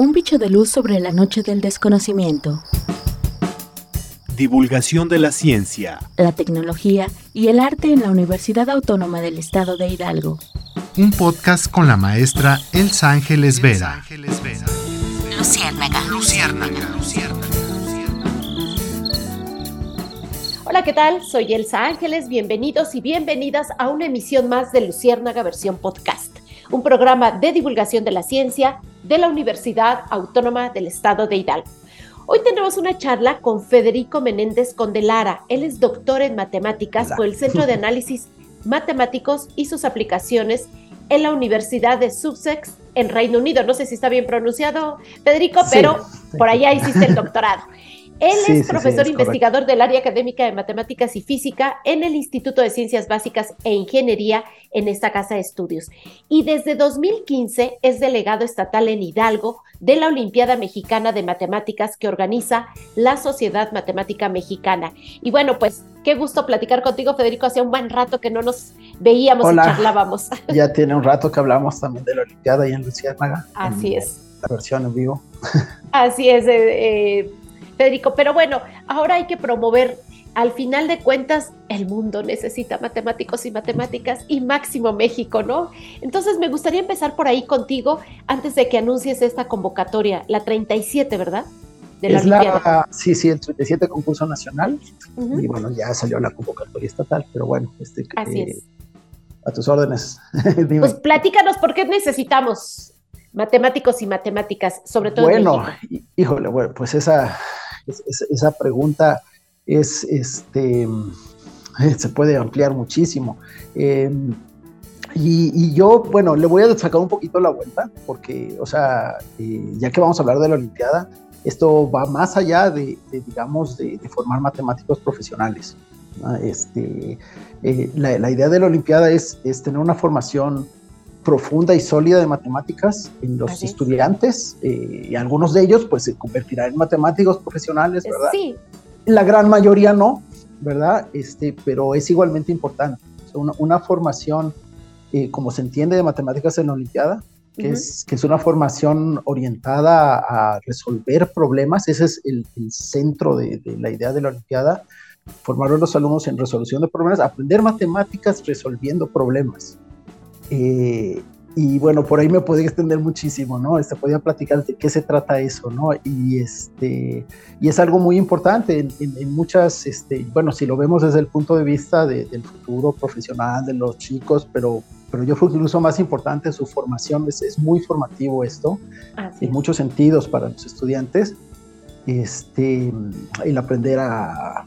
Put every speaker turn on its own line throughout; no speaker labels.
Un bicho de luz sobre la noche del desconocimiento.
Divulgación de la ciencia,
La tecnología y el arte en la Universidad Autónoma del Estado de Hidalgo.
Un podcast con la maestra Elsa Ángeles Vera.
Luciérnaga.
Hola, ¿qué tal? Soy Elsa Ángeles. Bienvenidos y bienvenidas a una emisión más de Luciérnaga versión podcast, un programa de divulgación de la ciencia de la Universidad Autónoma del Estado de Hidalgo. Hoy tenemos una charla con Federico Menéndez Condelara. Él es doctor en matemáticas
Hola.
por el Centro de Análisis Matemáticos y sus aplicaciones en la Universidad de Sussex en Reino Unido. No sé si está bien pronunciado, Federico,
Sí,
pero
sí.
por allá hiciste el doctorado. Él
Sí,
es
sí,
profesor
es
investigador del área académica de matemáticas y física en el Instituto de Ciencias Básicas e Ingeniería en esta casa de estudios. Y desde 2015 es delegado estatal en Hidalgo de la Olimpiada Mexicana de Matemáticas que organiza la Sociedad Matemática Mexicana. Y bueno, pues qué gusto platicar contigo, Federico. Hacía un buen rato que no nos veíamos
Hola.
y charlábamos.
Ya tiene un rato que hablamos también de la Olimpiada y en Luciérnaga.
Así
en
es.
La versión en vivo.
Así es, eh, eh, Federico. Pero bueno, ahora hay que promover, al final de cuentas, el mundo necesita matemáticos y matemáticas y máximo México, ¿no? Entonces me gustaría empezar por ahí contigo antes de que anuncies esta convocatoria, la 37, ¿verdad? De la
es
Olimpiada.
la, sí, sí, el 37 concurso nacional. Y bueno, ya salió la convocatoria estatal, pero bueno, este,
Así
eh,
es.
a tus órdenes.
Pues platícanos por qué necesitamos matemáticos y matemáticas, sobre todo en
bueno, híjole, bueno, pues esa, es- es- esa pregunta es, este, se puede ampliar muchísimo. Eh, y, yo, bueno, le voy a sacar un poquito la vuelta, porque, o sea, eh, ya que vamos a hablar de la Olimpiada, esto va más allá de, digamos, de, formar matemáticos profesionales. Este, eh, la, la idea de la Olimpiada es, es tener una formación profunda y sólida de matemáticas en los
Así
estudiantes eh, y algunos de ellos pues se convertirán en matemáticos profesionales, ¿verdad?
Sí,
La gran mayoría no, ¿verdad? Este, pero es igualmente importante. Una, una formación, eh, como se entiende de matemáticas en la Olimpiada, que, es, que es una formación orientada a resolver problemas, ese es el, el centro de, de la idea de la Olimpiada, formar a los alumnos en resolución de problemas, aprender matemáticas resolviendo problemas. Eh, y bueno, por ahí me podría extender muchísimo, ¿no? Este, podría platicar de qué se trata eso, ¿no? Y, este, y es algo muy importante en, en- en muchas, este, bueno, si lo vemos desde el punto de vista de- del futuro profesional de los chicos, pero, pero yo creo que incluso más importante su formación, es, es muy formativo esto,
así
en
es.
muchos sentidos para los estudiantes. Este, el aprender a,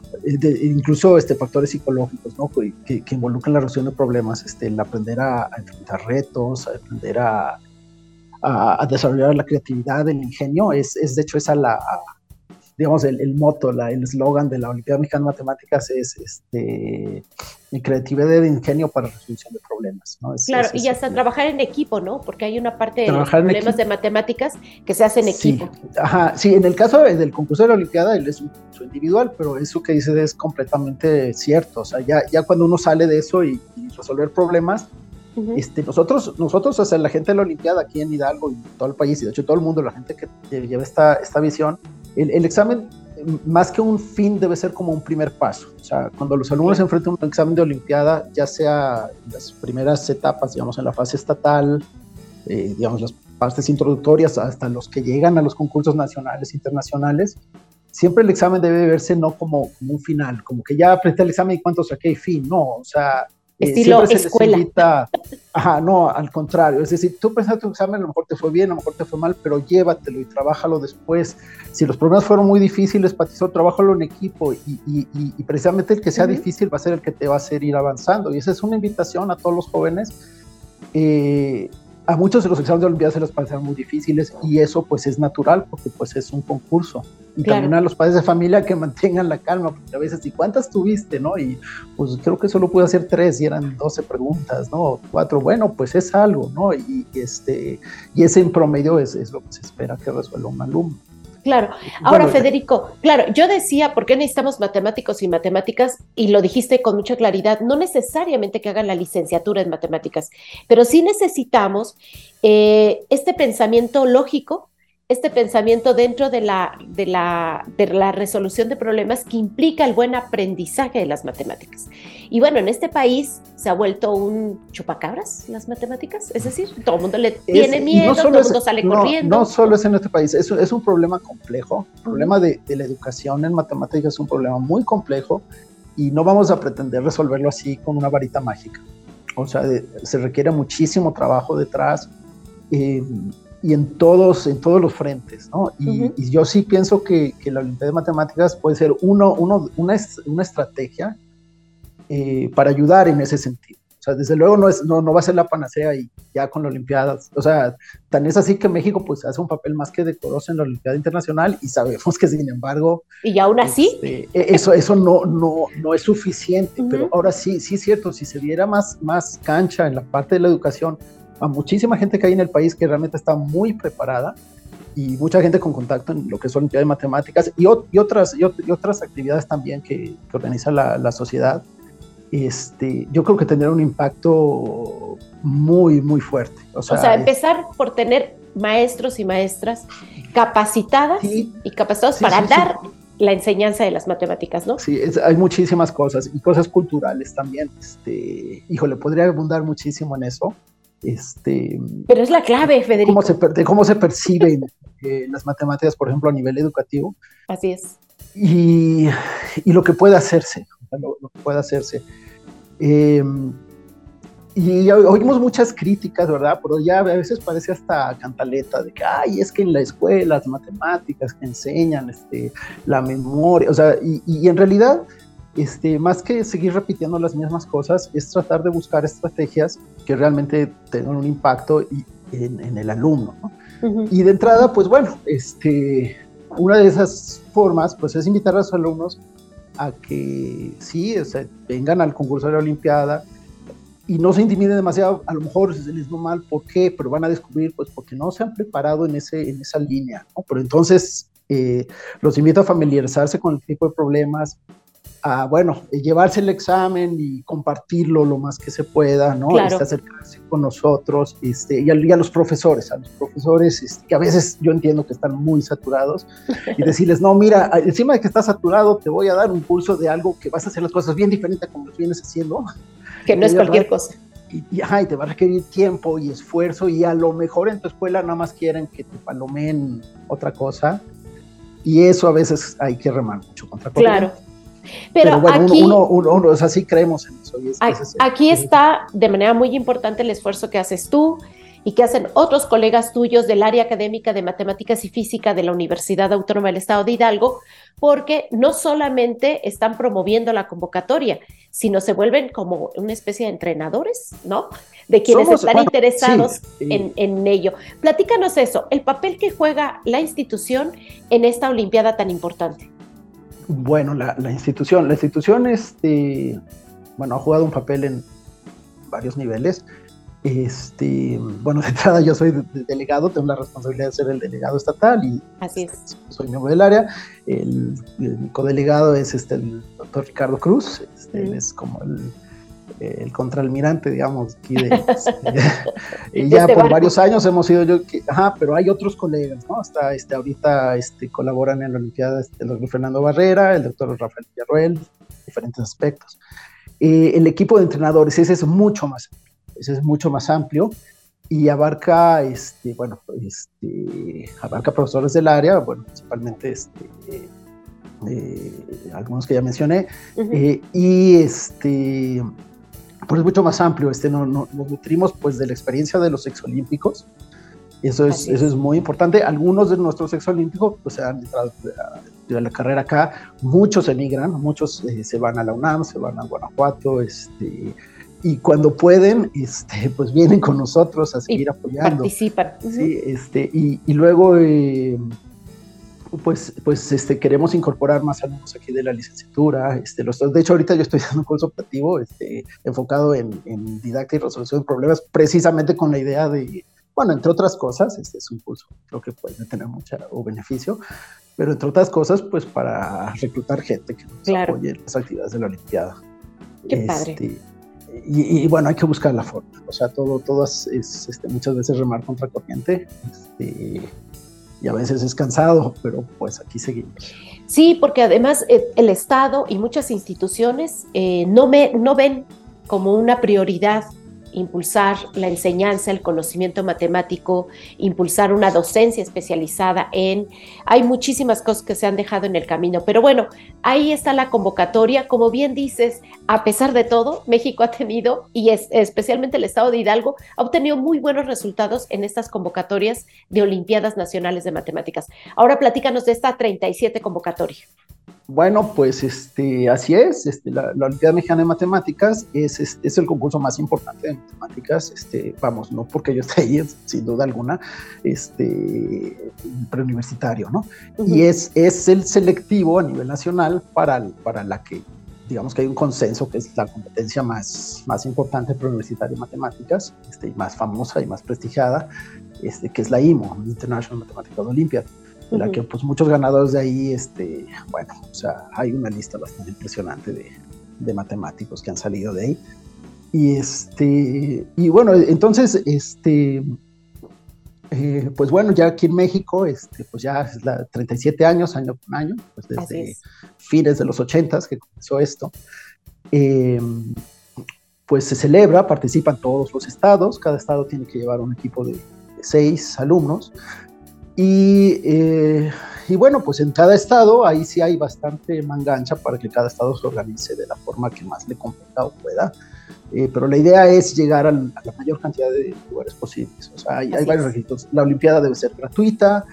incluso este, factores psicológicos, ¿no? Que, involucran la resolución de problemas, este, el aprender a, enfrentar retos, a aprender a- a desarrollar la creatividad, el ingenio, es, es de hecho esa la, digamos, el, el moto, la, el eslogan de la Olimpiada Mexicana de Matemáticas es este, creatividad de ingenio para resolución de problemas, ¿no? Es-
Claro,
es-
y
es-
hasta trabajar en equipo, ¿no? Porque hay una parte de los problemas de matemáticas que se hacen en
Sí,
equipo.
Ajá, sí, en el caso de- del concurso de la Olimpiada, él es un concurso individual, pero eso que dices es completamente cierto. O sea, ya, ya cuando uno sale de eso y, y resolver problemas, este, nosotros, nosotros, o sea, la gente de la Olimpiada aquí en Hidalgo y todo el país, y de hecho todo el mundo, la gente que que lleva esta, esta visión, el, el examen, más que un fin, debe ser como un primer paso. O sea, cuando los alumnos se enfrentan a un examen de Olimpiada, ya sea en las primeras etapas, digamos, en la fase estatal, eh, digamos, las partes introductorias hasta los que llegan a los concursos nacionales, internacionales, siempre el examen debe verse no como, como un final, como que ya apreté el examen y cuánto saqué y fin, no, o sea,
Estilo
siempre se les
escuela.
invita- ajá, no, al contrario, es decir, tú presentaste tu examen, a lo mejor te fue bien, a lo mejor te fue mal, pero llévatelo y trabájalo después. Si los problemas fueron muy difíciles solo trabájalo en equipo y, y- y- y precisamente el que sea difícil va a ser el que te va a hacer ir avanzando. Y esa es una invitación a todos los jóvenes. Eh, a muchos de los exámenes de Olimpiadas se les parecen muy difíciles y eso pues es natural porque pues es un concurso. Y
Claro.
también a los padres de familia que mantengan la calma, porque a veces, ¿y cuántas tuviste, no? Y pues creo que solo pude hacer tres y eran 12 preguntas, ¿no? Cuatro, bueno, pues es algo, ¿no? Y, y este, y ese en promedio es, es lo que se espera que resuelva un alumno.
Claro. Ahora,
Bueno,
Federico, claro, yo decía, ¿por qué necesitamos matemáticos y matemáticas? Y lo dijiste con mucha claridad, no necesariamente que hagan la licenciatura en matemáticas, pero sí necesitamos eh, este pensamiento lógico este pensamiento dentro de la, de, la, de la resolución de problemas que implica el buen aprendizaje de las matemáticas. Y bueno, en este país se ha vuelto un chupacabras las matemáticas, es decir, todo el mundo le tiene miedo, todo el mundo sale corriendo.
No solo es en este país, es, es un problema complejo, el problema de, de la educación en matemáticas es un problema muy complejo y no vamos a pretender resolverlo así con una varita mágica. O sea, se requiere muchísimo trabajo detrás. Eh, y en todos, en todos los frentes, ¿no? Y, yo sí pienso que, que, la Olimpiada de Matemáticas puede ser uno, uno, una, una estrategia eh, para ayudar en ese sentido. O sea, desde luego no, es, no, no va a ser la panacea y ya con la Olimpiada. O sea, tan es así que México pues hace un papel más que decoroso en la Olimpiada Internacional y sabemos que sin embargo...
Y aún así...
Este, e, eso, eso no, no, no es suficiente, pero ahora sí, sí es cierto, si se diera más, más cancha en la parte de la educación, a muchísima gente que hay en el país que realmente está muy preparada y mucha gente con contacto en lo que es Olimpiada de Matemáticas y, y otras, y, otras actividades también que, que organiza la, la, sociedad, este, yo creo que tendrá un impacto muy, muy fuerte.
O sea, o sea empezar por tener maestros y maestras capacitadas y capacitados para dar la enseñanza de las matemáticas, ¿no?
Sí, hay muchísimas cosas y cosas culturales también. Este, híjole, podría abundar muchísimo en eso. Este,
Pero es la clave, Federico.
Cómo se, cómo se perciben eh, las matemáticas, por ejemplo, a nivel educativo.
Así es.
Y, y lo que puede hacerse, lo, que puede hacerse. Em, y oímos muchas críticas, ¿verdad? Pero ya a veces parece hasta cantaleta de que, ay, es que en la escuela las matemáticas que enseñan este, la memoria, o sea, y, y en realidad este, más que seguir repitiendo las mismas cosas, es tratar de buscar estrategias que realmente tengan un impacto en, el alumno. Y de entrada, pues bueno, este, una de esas formas pues es invitar a los alumnos a que sí, vengan al concurso de la Olimpiada y no se intimiden demasiado, a lo mejor se les va mal, ¿por qué? Pero van a descubrir, pues porque no se han preparado en, ese, en esa línea, Pero entonces eh, los invito a familiarizarse con el tipo de problemas, a, bueno, llevarse el examen y compartirlo lo más que se pueda, ¿no? Este, acercarse con nosotros este, y, a, los profesores, a los profesores este, que a veces yo entiendo que están muy saturados y decirles, no, mira, encima de que estás saturado, te voy a dar un curso de algo que vas a hacer las cosas bien diferente a como lo vienes haciendo.
Que no es cualquier cosa.
Y, y, y, te va a requerir tiempo y esfuerzo y a lo mejor en tu escuela nada más quieren que te palomen otra cosa y eso a veces hay que remar mucho contra
Claro. Pero, bueno, aquí,
uno, uno, o sea, sí creemos en eso.
aquí está de manera muy importante el esfuerzo que haces tú y que hacen otros colegas tuyos del área académica de matemáticas y física de la Universidad Autónoma del Estado de Hidalgo, porque no solamente están promoviendo la convocatoria, sino se vuelven como una especie de entrenadores, ¿no? De quienes están interesados En, en ello. Platícanos eso, el papel que juega la institución en esta Olimpiada tan importante.
Bueno, la, institución, la institución, este, bueno, ha jugado un papel en varios niveles. Este, bueno, de entrada yo soy delegado, tengo la responsabilidad de ser el delegado estatal y
Así es.
soy miembro del área. El, codelegado es este, el doctor Ricardo Cruz, este, él es como el el contraalmirante, digamos, aquí de, este, ya este por varios años hemos sido yo, ajá, pero hay otros colegas, ¿no? Hasta este, ahorita este, colaboran en la Olimpiada este, el doctor Fernando Barrera, el doctor Rafael Villarroel, diferentes aspectos. Eh, el equipo de entrenadores, ese es mucho más, ese es mucho más amplio y abarca, este, bueno, este, abarca profesores del área, bueno, principalmente este, eh, algunos que ya mencioné, eh, y este, pues es mucho más amplio, este, no, no, nos nutrimos pues de la experiencia de los exolímpicos, eso es, eso es muy importante. Algunos de nuestros exolímpicos pues, han entrado de la carrera acá, muchos emigran, muchos eh, se van a la UNAM, se van a Guanajuato, este, y cuando pueden, este, pues vienen con nosotros a seguir apoyando.
Participan.
Sí, este, y, y luego... Eh, pues, pues este, queremos incorporar más alumnos aquí de la licenciatura. Este, los, de hecho, ahorita yo estoy dando un curso operativo este, enfocado en, en didáctica y resolución de problemas, precisamente con la idea de, bueno, entre otras cosas, este es un curso creo que puede tener mucho beneficio, pero entre otras cosas, pues para reclutar gente que nos apoye en las actividades de la Olimpiada.
Qué padre. Este,
y, bueno, hay que buscar la forma. O sea, todo, todas es, este, muchas veces remar contra corriente. Este, y a veces es cansado, pero pues aquí seguimos.
Sí, porque además eh, el Estado y muchas instituciones eh, no, me, no ven como una prioridad impulsar la enseñanza, el conocimiento matemático, impulsar una docencia especializada en... Hay muchísimas cosas que se han dejado en el camino, pero bueno, ahí está la convocatoria. Como bien dices, a pesar de todo, México ha tenido, y es, especialmente el estado de Hidalgo, ha obtenido muy buenos resultados en estas convocatorias de Olimpiadas Nacionales de Matemáticas. Ahora platícanos de esta 37 convocatoria.
Bueno, pues este, así es. Este, la, Olimpiada Mexicana de Matemáticas es, es, el concurso más importante de matemáticas. Este, vamos, no porque yo esté ahí, sin duda alguna, este, preuniversitario, ¿no? Y es, es el selectivo a nivel nacional para, para la que, digamos que hay un consenso que es la competencia más, más importante preuniversitaria de matemáticas, este, y más famosa y más prestigiada, este, que es la IMO, International Mathematical Olympiad de la que pues muchos ganadores de ahí, este, bueno, o sea, hay una lista bastante impresionante de, de matemáticos que han salido de ahí. Y este, y bueno, entonces, este, eh, pues bueno, ya aquí en México, este, pues ya es la 37 años, año con año, pues desde fines de los 80 que comenzó esto. Em, pues se celebra, participan todos los estados, cada estado tiene que llevar un equipo de, de seis alumnos, y, eh, y, bueno, pues en cada estado ahí sí hay bastante mangancha para que cada estado se organice de la forma que más le convenga o pueda. Eh, pero la idea es llegar a la mayor cantidad de lugares posibles. O sea, hay, hay varios requisitos. La Olimpiada debe ser gratuita,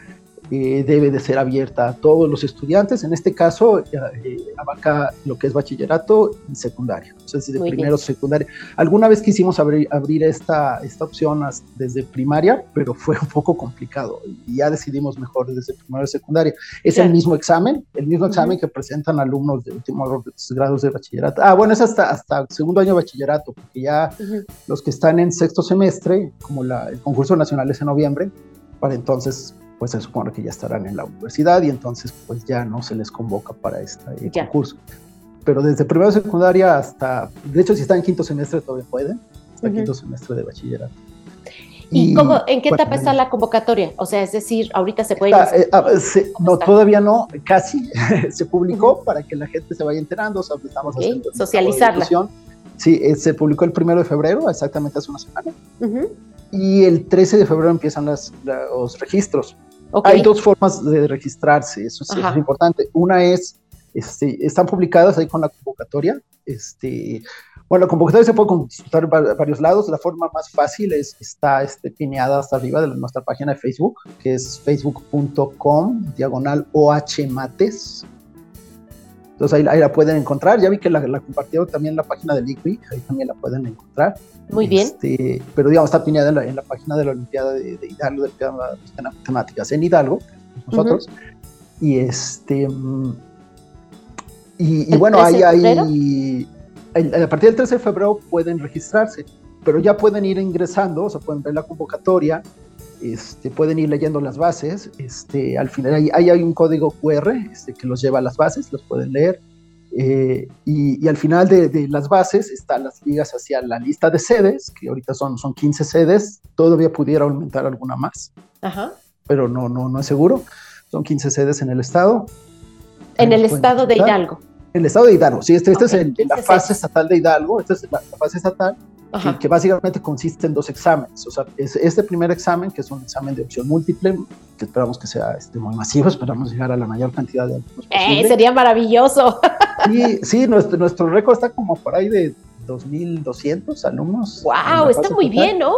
eh, debe de ser abierta a todos los estudiantes. En este caso, eh, abarca lo que es bachillerato y secundario, sea, de primero secundario. Alguna vez quisimos abrir, abrir esta, esta opción desde primaria, pero fue un poco complicado y ya decidimos mejor desde primero y secundaria. Es el mismo examen, el mismo examen que presentan alumnos de últimos grados de bachillerato. Ah, bueno, es hasta, hasta segundo año de bachillerato, porque ya los que están en sexto semestre, como la, el concurso nacional es en noviembre, para entonces pues se supone que ya estarán en la universidad y entonces pues ya no se les convoca para este concurso. Pero desde primero de secundaria hasta, de hecho si están en quinto semestre todavía pueden, hasta quinto semestre de bachillerato.
¿Y, cómo, en qué etapa está la convocatoria? O sea, es decir, ahorita se puede...
Eh, ah, no, todavía no, casi se publicó para que la gente se vaya enterando, o sea, estamos
haciendo socializarla.
Sí, eh, se publicó el primero de febrero, exactamente hace una semana. Y el 13 de febrero empiezan los registros. Hay dos formas de registrarse, eso es, importante. Una es, este, están publicadas ahí con la convocatoria. Este, bueno, la convocatoria se puede consultar en varios lados. La forma más fácil es, está este, pineada hasta arriba de nuestra página de Facebook, que es facebook.com diagonal ohmates. Entonces ahí, la pueden encontrar. Ya vi que la, la compartieron también en la página de Liquid, ahí también la pueden encontrar.
Muy bien.
Este, pero digamos, está piñada en la, página de la Olimpiada de, Hidalgo, de las Matemáticas en Hidalgo, nosotros. Y este. Y, bueno, ahí hay. A partir del 13 de febrero pueden registrarse, pero ya pueden ir ingresando, o sea, pueden ver la convocatoria, este, pueden ir leyendo las bases. Este, al final ahí, hay un código QR este, que los lleva a las bases, los pueden leer eh, y, al final de, las bases están las ligas hacia la lista de sedes, que ahorita son, son 15 sedes, todavía pudiera aumentar alguna más, pero no, no, no es seguro. Son 15 sedes en el estado.
En el estado de Hidalgo.
En el estado de Hidalgo, sí, este, este es la fase estatal de Hidalgo, esta es la fase estatal que, básicamente consiste en dos exámenes. O sea, es este primer examen, que es un examen de opción múltiple, que esperamos que sea este, muy masivo, esperamos llegar a la mayor cantidad de alumnos.
Eh, sería maravilloso.
Y sí, nuestro, nuestro récord está como por ahí de 2.200 alumnos.
¡Wow! Está muy bien, ¿no?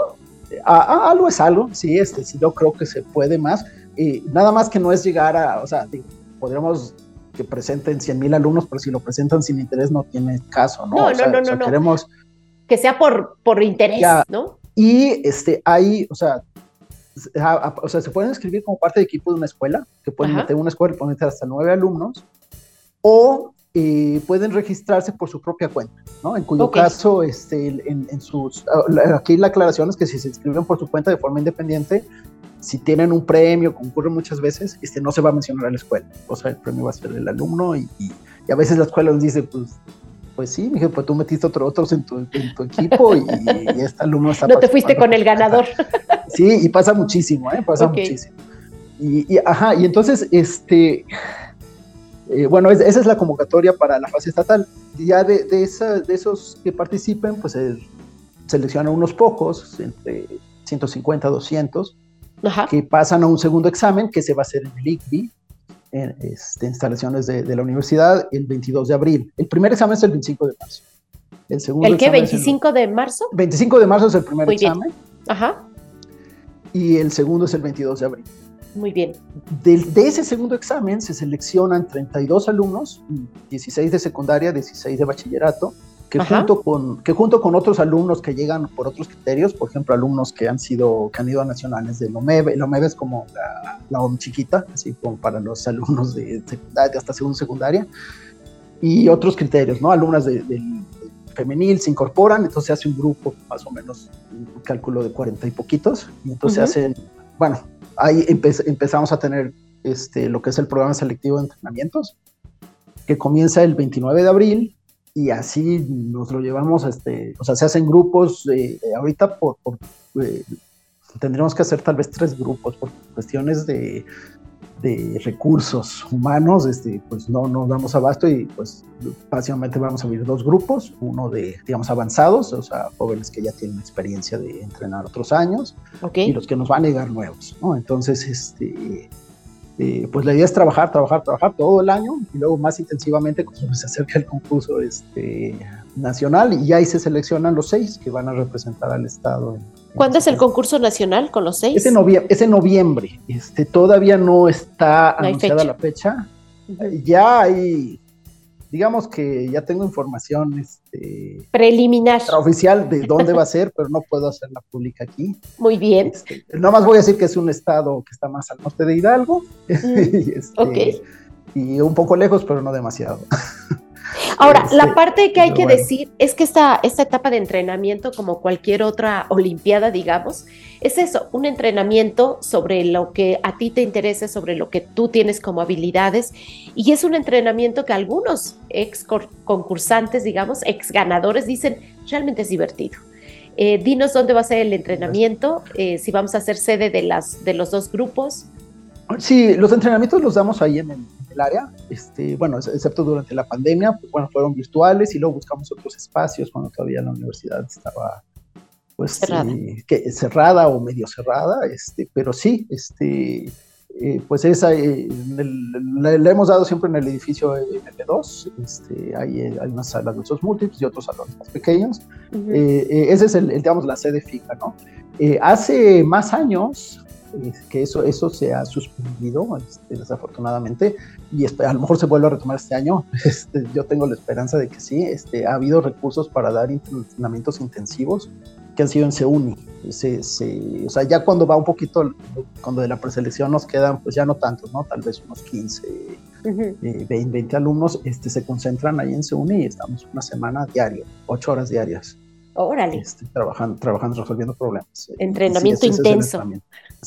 Ah, ah, algo es algo, sí, este, sí, yo creo que se puede más. Y nada más que no es llegar a, o sea, podríamos que presenten 100 mil alumnos, pero si lo presentan sin interés no tiene caso, ¿no?
No, no, no, no, Queremos que sea por, por interés, ¿no?
Y este, hay, o sea, o sea, se pueden escribir como parte de equipo de una escuela, que pueden meter una escuela y pueden meter hasta nueve alumnos, o eh, pueden registrarse por su propia cuenta, ¿no? En cuyo caso, este, en, en, sus, aquí la aclaración es que si se inscriben por su cuenta de forma independiente, si tienen un premio, como ocurre muchas veces, este, no se va a mencionar a la escuela, o sea, el premio va a ser el alumno y, y, y a veces la escuela nos dice, pues pues sí, dije, pues tú metiste otro, otros en tu, equipo y, y, alumno está.
No te fuiste con el ganador.
Sí, y pasa muchísimo, ¿eh? Pasa muchísimo. y, ajá, y entonces, este, eh, bueno, esa es la convocatoria para la fase estatal. Ya de, de, de esos que participen, pues se seleccionan unos pocos, entre 150, 200, que pasan a un segundo examen que se va a hacer en el ICBI, en este, instalaciones de, de, la universidad, el 22 de abril. El primer examen es el 25 de marzo.
¿El segundo ¿El qué? ¿25 de marzo?
25 de marzo es el primer examen. Ajá. Y el segundo es el 22 de abril.
Muy bien.
De, de, ese segundo examen se seleccionan 32 alumnos, 16 de secundaria, 16 de bachillerato, que junto, con, que junto con otros alumnos que llegan por otros criterios, por ejemplo, alumnos que han sido, que han ido a nacionales de LOMEB, LOMEB es como la, la OM chiquita, así como para los alumnos de secundaria, hasta segunda secundaria, y otros criterios, ¿no? Alumnas del de, femenil se incorporan, entonces se hace un grupo, más o menos, un cálculo de 40 y poquitos, y entonces hacen, bueno, ahí empezamos a tener este, lo que es el programa selectivo de entrenamientos, que comienza el 29 de abril y así nos lo llevamos, este, o sea, se hacen grupos, eh, ahorita por, eh, tendríamos que hacer tal vez tres grupos por cuestiones de, de recursos humanos, este, pues no nos damos abasto y pues básicamente vamos a abrir dos grupos, uno de, digamos, avanzados, o sea, jóvenes que ya tienen experiencia de entrenar otros años, y los que nos van a llegar nuevos, ¿no? Entonces, este, eh, pues la idea es trabajar, trabajar, trabajar todo el año y luego más intensivamente cuando se acerca el concurso este, nacional y ahí se seleccionan los seis que van a representar al Estado.
¿Cuándo es el concurso nacional con los seis?
Es en, noviembre, es en noviembre. Este, todavía no está anunciada la fecha. Ya hay digamos que ya tengo información este,
preliminar
oficial de dónde va a ser, pero no puedo hacerla pública aquí.
Muy bien.
Este, más voy a decir que es un estado que está más al norte de Hidalgo mm, y, este, y un poco lejos, pero no demasiado.
Ahora, la este, parte que hay que decir es que esta, esta etapa de entrenamiento, como cualquier otra Olimpiada, digamos, es eso, un entrenamiento sobre lo que a ti te interesa, sobre lo que tú tienes como habilidades, y es un entrenamiento que algunos ex concursantes, digamos, ex ganadores, dicen, realmente es divertido. Eh, dinos dónde va a ser el entrenamiento, eh, si vamos a hacer sede de, las, de los dos grupos.
Sí, los entrenamientos los damos ahí en el, área, este, bueno, excepto durante la pandemia, pues bueno, fueron virtuales y luego buscamos otros espacios cuando todavía la universidad estaba pues cerrada, que, cerrada o medio cerrada, este, pero sí, este, eh, pues esa eh, le, hemos dado siempre en el edificio MP2, este, hay, hay unas salas de usos múltiples y otros salones más pequeños. eh, ese es el, digamos, la sede fija, ¿no? hace más años, que eso, eso se ha suspendido, este, desafortunadamente, y a lo mejor se vuelve a retomar este año. Este, yo tengo la esperanza de que sí. Este, ha habido recursos para dar entrenamientos intensivos que han sido en CEUNI. Se, se, o sea, ya cuando va un poquito, cuando de la preselección nos quedan, pues ya no tantos, ¿no? Tal vez unos 15, 20, 20, alumnos, este, se concentran ahí en CEUNI y estamos una semana diaria, ocho horas diarias.
Órale.
Este, trabajando, trabajando, resolviendo problemas.
Entrenamiento intenso.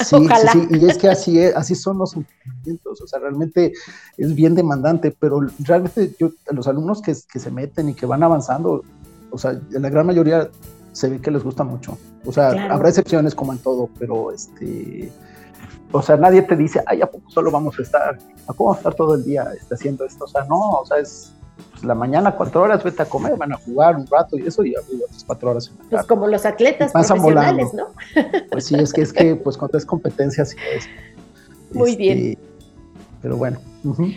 Sí, Ojalá. Sí, y es que así, es, así son los entrenamientos, o sea, realmente es bien demandante, pero realmente yo, los alumnos que, que se meten y que van avanzando, o sea, la gran mayoría se ve que les gusta mucho. O sea, habrá excepciones como en todo, pero este, o sea, nadie te dice, ay, ¿a poco solo vamos a estar? ¿A cómo vamos a estar todo el día este, haciendo esto? O sea, no, o sea, es pues, la mañana cuatro horas, vete a comer, van a jugar un rato y eso, y otras cuatro horas en
la Pues como los atletas profesionales, ¿no?
Pues sí, es que es que, pues cuando es competencia, sí es.
Muy este, bien.
Pero bueno.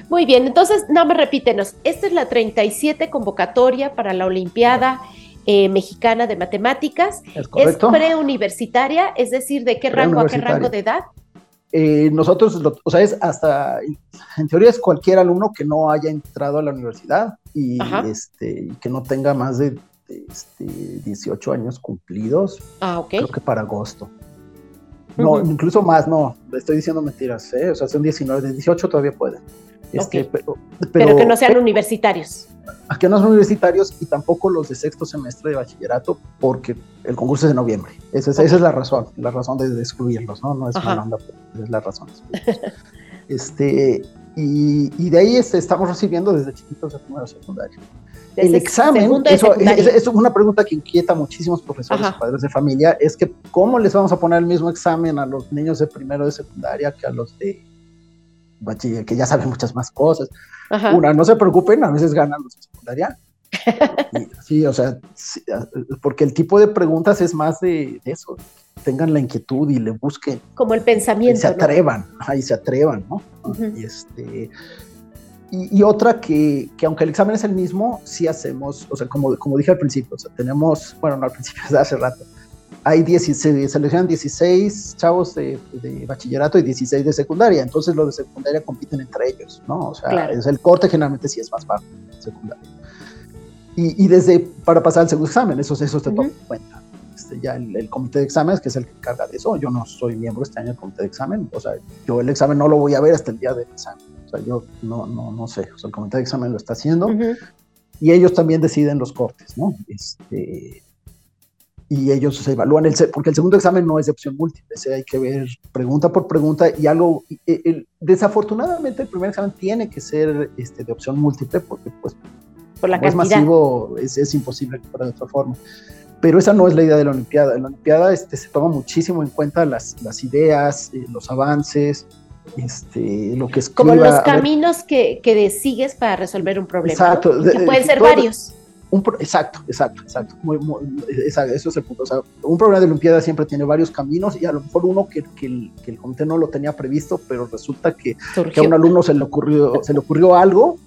Muy bien, entonces, nada más repítenos, esta es la 37 convocatoria para la Olimpiada eh, mexicana de Matemáticas. Es, es preuniversitaria, es decir, ¿de qué rango a qué rango de edad?
Eh, nosotros, o sea, es hasta, en teoría es cualquier alumno que no haya entrado a la universidad y este, que no tenga más de, este, 18 años cumplidos.
Ah, ok.
Creo que para agosto. No, incluso más, no, le estoy diciendo mentiras, ¿eh? o sea, son 19, de 18 todavía pueden.
Este, pero, que no sean universitarios.
A que no son universitarios y tampoco los de sexto semestre de bachillerato, porque el concurso es de noviembre. Esa es, esa es la razón, la razón de, excluirlos, ¿no? No es una onda, es la razón. este, y, de ahí este, estamos recibiendo desde chiquitos de primero secundaria. El examen, eso es, una pregunta que inquieta a muchísimos profesores y padres de familia, es que cómo les vamos a poner el mismo examen a los niños de primero de secundaria que a los de bachiller, que ya saben muchas más cosas. Una, no se preocupen, a veces ganan los de secundaria. sí, o sea, porque el tipo de preguntas es más de, eso, tengan la inquietud y le busquen.
Como el pensamiento.
Y se atrevan, ahí se atrevan, ¿no? Y este. Y, otra que, que, aunque el examen es el mismo, sí hacemos, o sea, como, como dije al principio, o sea, tenemos, bueno, no al principio, hace rato, hay 16, se seleccionan 16 chavos de, de, bachillerato y 16 de secundaria, entonces los de secundaria compiten entre ellos, ¿no? O sea, es el corte generalmente sí es más bajo, secundaria. Y, y, desde, para pasar al segundo examen, eso, eso te toma en cuenta. Este, ya el, comité de exámenes, que es el que encarga de eso. Yo no soy miembro este año del comité de examen, o sea, yo el examen no lo voy a ver hasta el día del examen. O sea, yo no, no, no sé, o sea, el comité de examen lo está haciendo y ellos también deciden los cortes, ¿no? Este, y ellos se evalúan, el, porque el segundo examen no es de opción múltiple, o hay que ver pregunta por pregunta y algo, desafortunadamente el primer examen tiene que ser este, de opción múltiple porque pues
por la
es masivo, es, es imposible que fuera de otra forma pero esa no es la idea de la Olimpiada. En la Olimpiada este, se toma muchísimo en cuenta las, las ideas, eh, los avances, este, lo que es
Como los caminos que, que sigues para resolver un problema. Exacto. Que pueden ser varios.
Un exacto, exacto, exacto. Muy, eso es el punto. O sea, un problema de Olimpiada siempre tiene varios caminos y a lo mejor uno que, que, el, que el comité no lo tenía previsto, pero resulta que, que, a un alumno se le ocurrió, se le ocurrió algo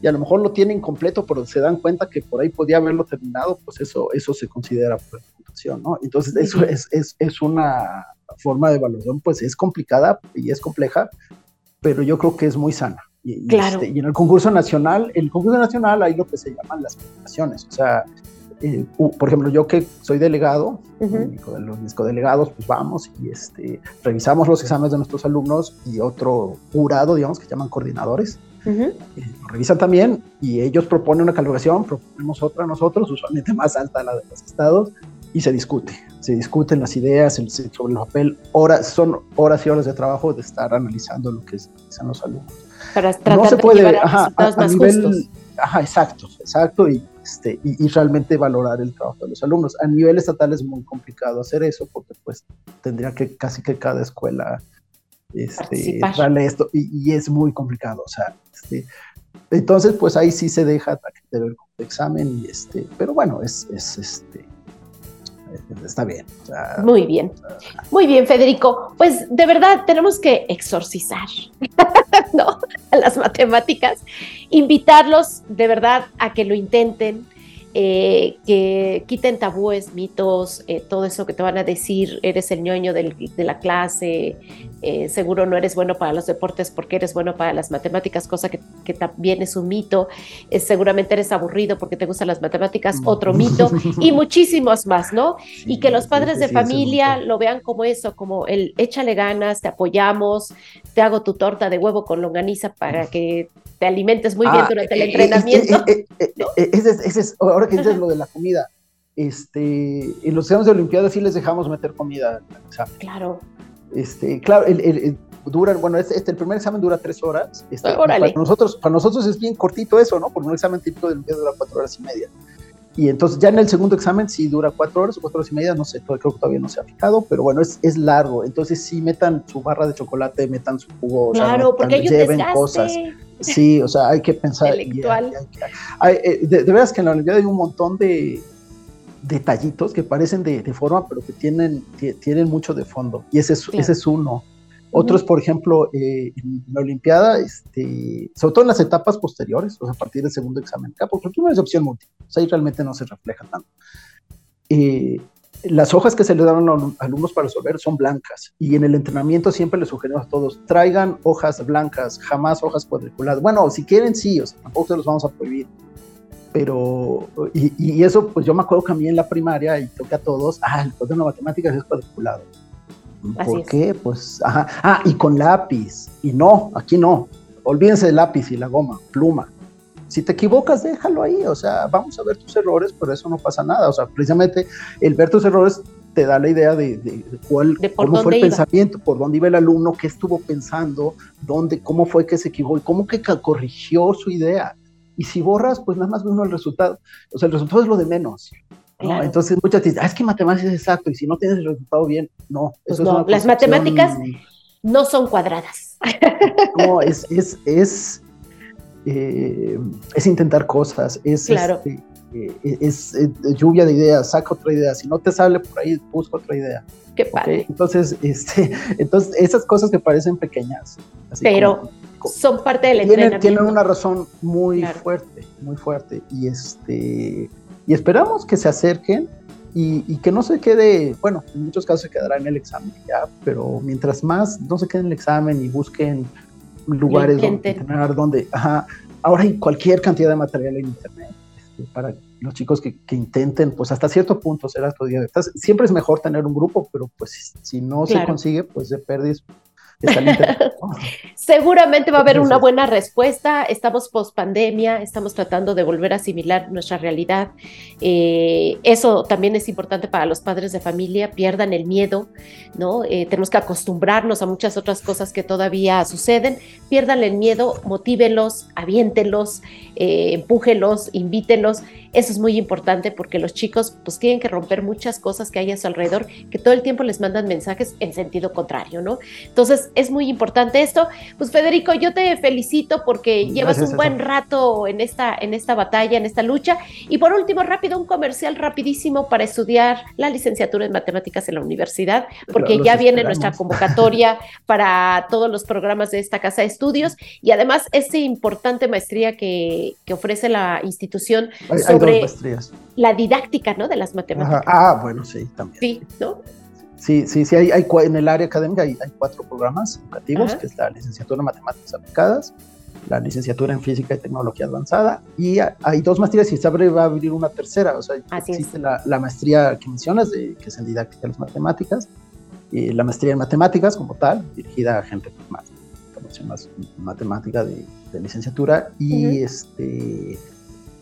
y a lo mejor lo tienen completo, pero se dan cuenta que por ahí podía haberlo terminado, pues eso, eso se considera computación, ¿no? Entonces, eso es, es, es, una forma de evaluación, pues es complicada y es compleja, pero yo creo que es muy sana. Y,
claro.
Este, y en el concurso nacional, el concurso nacional hay lo que se llaman las presentaciones, o sea, eh, por ejemplo, yo que soy delegado, los mis codelegados, pues vamos y este, revisamos los exámenes de nuestros alumnos y otro jurado, digamos, que llaman coordinadores, eh, lo revisan también y ellos proponen una calibración, proponemos otra nosotros, usualmente más alta la de los estados, y se discute. Se discuten las ideas sobre el papel. Horas, son horas y horas de trabajo de estar analizando lo que dicen los alumnos.
Para tratar no se puede, de ajá, a,
nivel, Ajá, exacto, exacto, y, este, y, realmente valorar el trabajo de los alumnos. A nivel estatal es muy complicado hacer eso porque pues tendría que casi que cada escuela este, darle esto y, es muy complicado, o sea, este, entonces pues ahí sí se deja el examen y este, pero bueno, es, es este, está bien.
Muy bien. Muy bien, Federico. Pues de verdad tenemos que exorcizar a las matemáticas, invitarlos de verdad a que lo intenten, eh, que quiten tabúes, mitos, eh, todo eso que te van a decir, eres el ñoño de la clase, eh, seguro no eres bueno para los deportes porque eres bueno para las matemáticas, cosa que, también es un mito, seguramente eres aburrido porque te gustan las matemáticas, otro mito, y muchísimos más, ¿no? y que los padres de familia lo vean como eso, como el échale ganas, te apoyamos, te hago tu torta de huevo con longaniza para que te alimentes muy bien ah, durante el entrenamiento.
ese es, ahora que dices lo de la comida, este, en los exámenes de Olimpiadas sí les dejamos meter comida
Claro.
Este, claro, el, dura, bueno, este, este, el primer examen dura tres horas. Este, para, nosotros, para nosotros es bien cortito eso, ¿no? Porque un examen típico de Olimpiada dura cuatro horas y media. Y entonces ya en el segundo examen sí dura cuatro horas o cuatro horas y media, no sé, creo que todavía no se ha fijado, pero bueno, es, es largo. Entonces sí metan su barra de chocolate, metan su jugo,
claro, o sea, porque ellos lleven cosas.
Sí, o sea, hay que pensar. hay, eh, de, veras que en la Olimpiada hay un montón de detallitos que parecen de, forma, pero que tienen, tienen mucho de fondo. Y ese es, ese es uno. Otros, por ejemplo, eh, en la Olimpiada, este, sobre todo en las etapas posteriores, o sea, a partir del segundo examen, porque el primero es opción múltiple, o sea, ahí realmente no se refleja tanto. Eh, las hojas que se le dan a los alumnos para resolver son blancas y en el entrenamiento siempre les sugerimos a todos, traigan hojas blancas, jamás hojas cuadriculadas. Bueno, si quieren sí, o sea, tampoco se los vamos a prohibir. Pero, y, y, eso, pues yo me acuerdo que a mí en la primaria, y toca a todos, ah, el cuaderno de matemáticas es cuadriculado ¿Por qué? Pues, ajá. Ah, y con lápiz. Y no, aquí no. Olvídense del lápiz y la goma, pluma. Si te equivocas, déjalo ahí. O sea, vamos a ver tus errores, pero eso no pasa nada. O sea, precisamente el ver tus errores te da la idea de, cuál, cómo fue el pensamiento, por dónde iba el alumno, qué estuvo pensando, dónde, cómo fue que se equivocó, cómo que corrigió su idea. Y si borras, pues nada más uno el resultado. O sea, el resultado es lo de menos. Entonces muchas dicen, ah, es que matemáticas es exacto, y si no tienes el resultado bien, no.
Pues no, las matemáticas no son cuadradas.
No, es, es, es, eh, es intentar cosas, es, este, eh, es, lluvia de ideas, saca otra idea, si no te sale por ahí, busca otra idea.
Qué padre.
Entonces, este, entonces, esas cosas que parecen pequeñas.
Pero son parte del entrenamiento.
Tienen una razón muy fuerte, muy fuerte. Y este y esperamos que se acerquen y, que no se quede, bueno, en muchos casos se quedará en el examen ya, pero mientras más no se queden en el examen y busquen lugares donde donde, ajá, ahora hay cualquier cantidad de material en internet este, para los chicos que, intenten, pues hasta cierto punto ser autodidactas. Siempre es mejor tener un grupo, pero pues si no se consigue, pues de pérdidas
Seguramente va a haber una buena respuesta. Estamos post pandemia, estamos tratando de volver a asimilar nuestra realidad. Eh, eso también es importante para los padres de familia, pierdan el miedo, ¿no? Eh, tenemos que acostumbrarnos a muchas otras cosas que todavía suceden. Pierdan el miedo, motívenlos, aviéntenlos, eh, empújenlos, invítenlos. Eso es muy importante porque los chicos pues tienen que romper muchas cosas que hay a su alrededor, que todo el tiempo les mandan mensajes en sentido contrario, ¿no? Entonces, es muy importante esto. Pues Federico, yo te felicito porque llevas un buen rato en esta, en esta batalla, en esta lucha. Y por último, rápido, un comercial rapidísimo para estudiar la licenciatura en matemáticas en la universidad, porque ya viene nuestra convocatoria para todos los programas de esta casa de estudios y además esta importante maestría que, que ofrece la institución sobre la didáctica ¿no? de las matemáticas.
Ah, bueno, sí, también.
Sí, ¿no?
Sí, sí, sí, hay, hay en el área académica hay, cuatro programas educativos, que es la licenciatura en matemáticas aplicadas, la licenciatura en física y tecnología avanzada, y hay dos maestrías y se va a abrir una tercera, o sea, existe la, la, maestría que mencionas, de, que es en didáctica de las matemáticas, y la maestría en matemáticas como tal, dirigida a gente más, más matemática de, de licenciatura, y este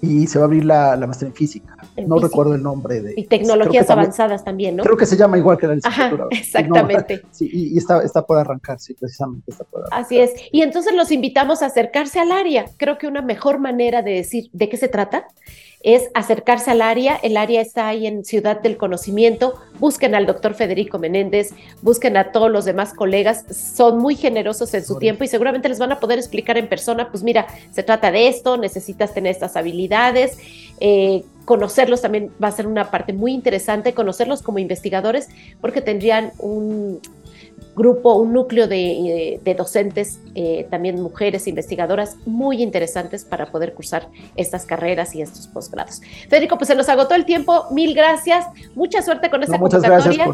y se va a abrir la, la maestría en física. no recuerdo el nombre de...
Y tecnologías avanzadas también, ¿no?
Creo que se llama igual que la licenciatura.
exactamente.
sí, y, está, está por arrancar, sí, precisamente está por arrancar.
Así es. Y entonces los invitamos a acercarse al área. Creo que una mejor manera de decir de qué se trata es acercarse al área. El área está ahí en Ciudad del Conocimiento. Busquen al doctor Federico Menéndez, busquen a todos los demás colegas. Son muy generosos en su tiempo y seguramente les van a poder explicar en persona, pues mira, se trata de esto, necesitas tener estas habilidades. Eh, conocerlos también va a ser una parte muy interesante, conocerlos como investigadores, porque tendrían un, grupo, un núcleo de, eh, docentes, eh, también mujeres investigadoras muy interesantes para poder cursar estas carreras y estos posgrados. Federico, pues se nos agotó el tiempo, mil gracias, mucha suerte con esta convocatoria.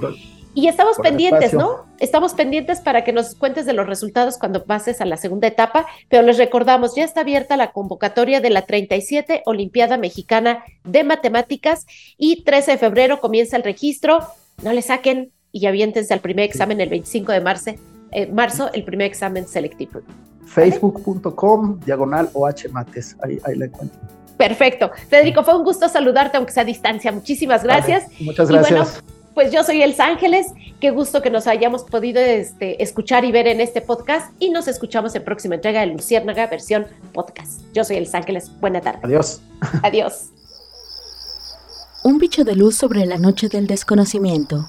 y estamos pendientes, ¿no? Estamos pendientes para que nos cuentes de los resultados cuando pases a la segunda etapa, pero les recordamos, ya está abierta la convocatoria de la 37 Olimpiada Mexicana de Matemáticas y 13 de febrero comienza el registro. No le saquen y aviéntense al primer examen el 25 de marzo, eh, marzo el primer examen selectivo.
Facebook.com, diagonal OH Mates, ahí, ahí la encuentro.
Perfecto. Federico, fue un gusto saludarte, aunque sea a distancia. Muchísimas gracias.
muchas gracias. Y bueno,
pues yo soy Els Ángeles. Qué gusto que nos hayamos podido este, escuchar y ver en este podcast. Y nos escuchamos en próxima entrega de Luciérnaga, versión podcast. Yo soy Els Ángeles. Buena tarde.
Adiós.
Adiós.
Un bicho de luz sobre la noche del desconocimiento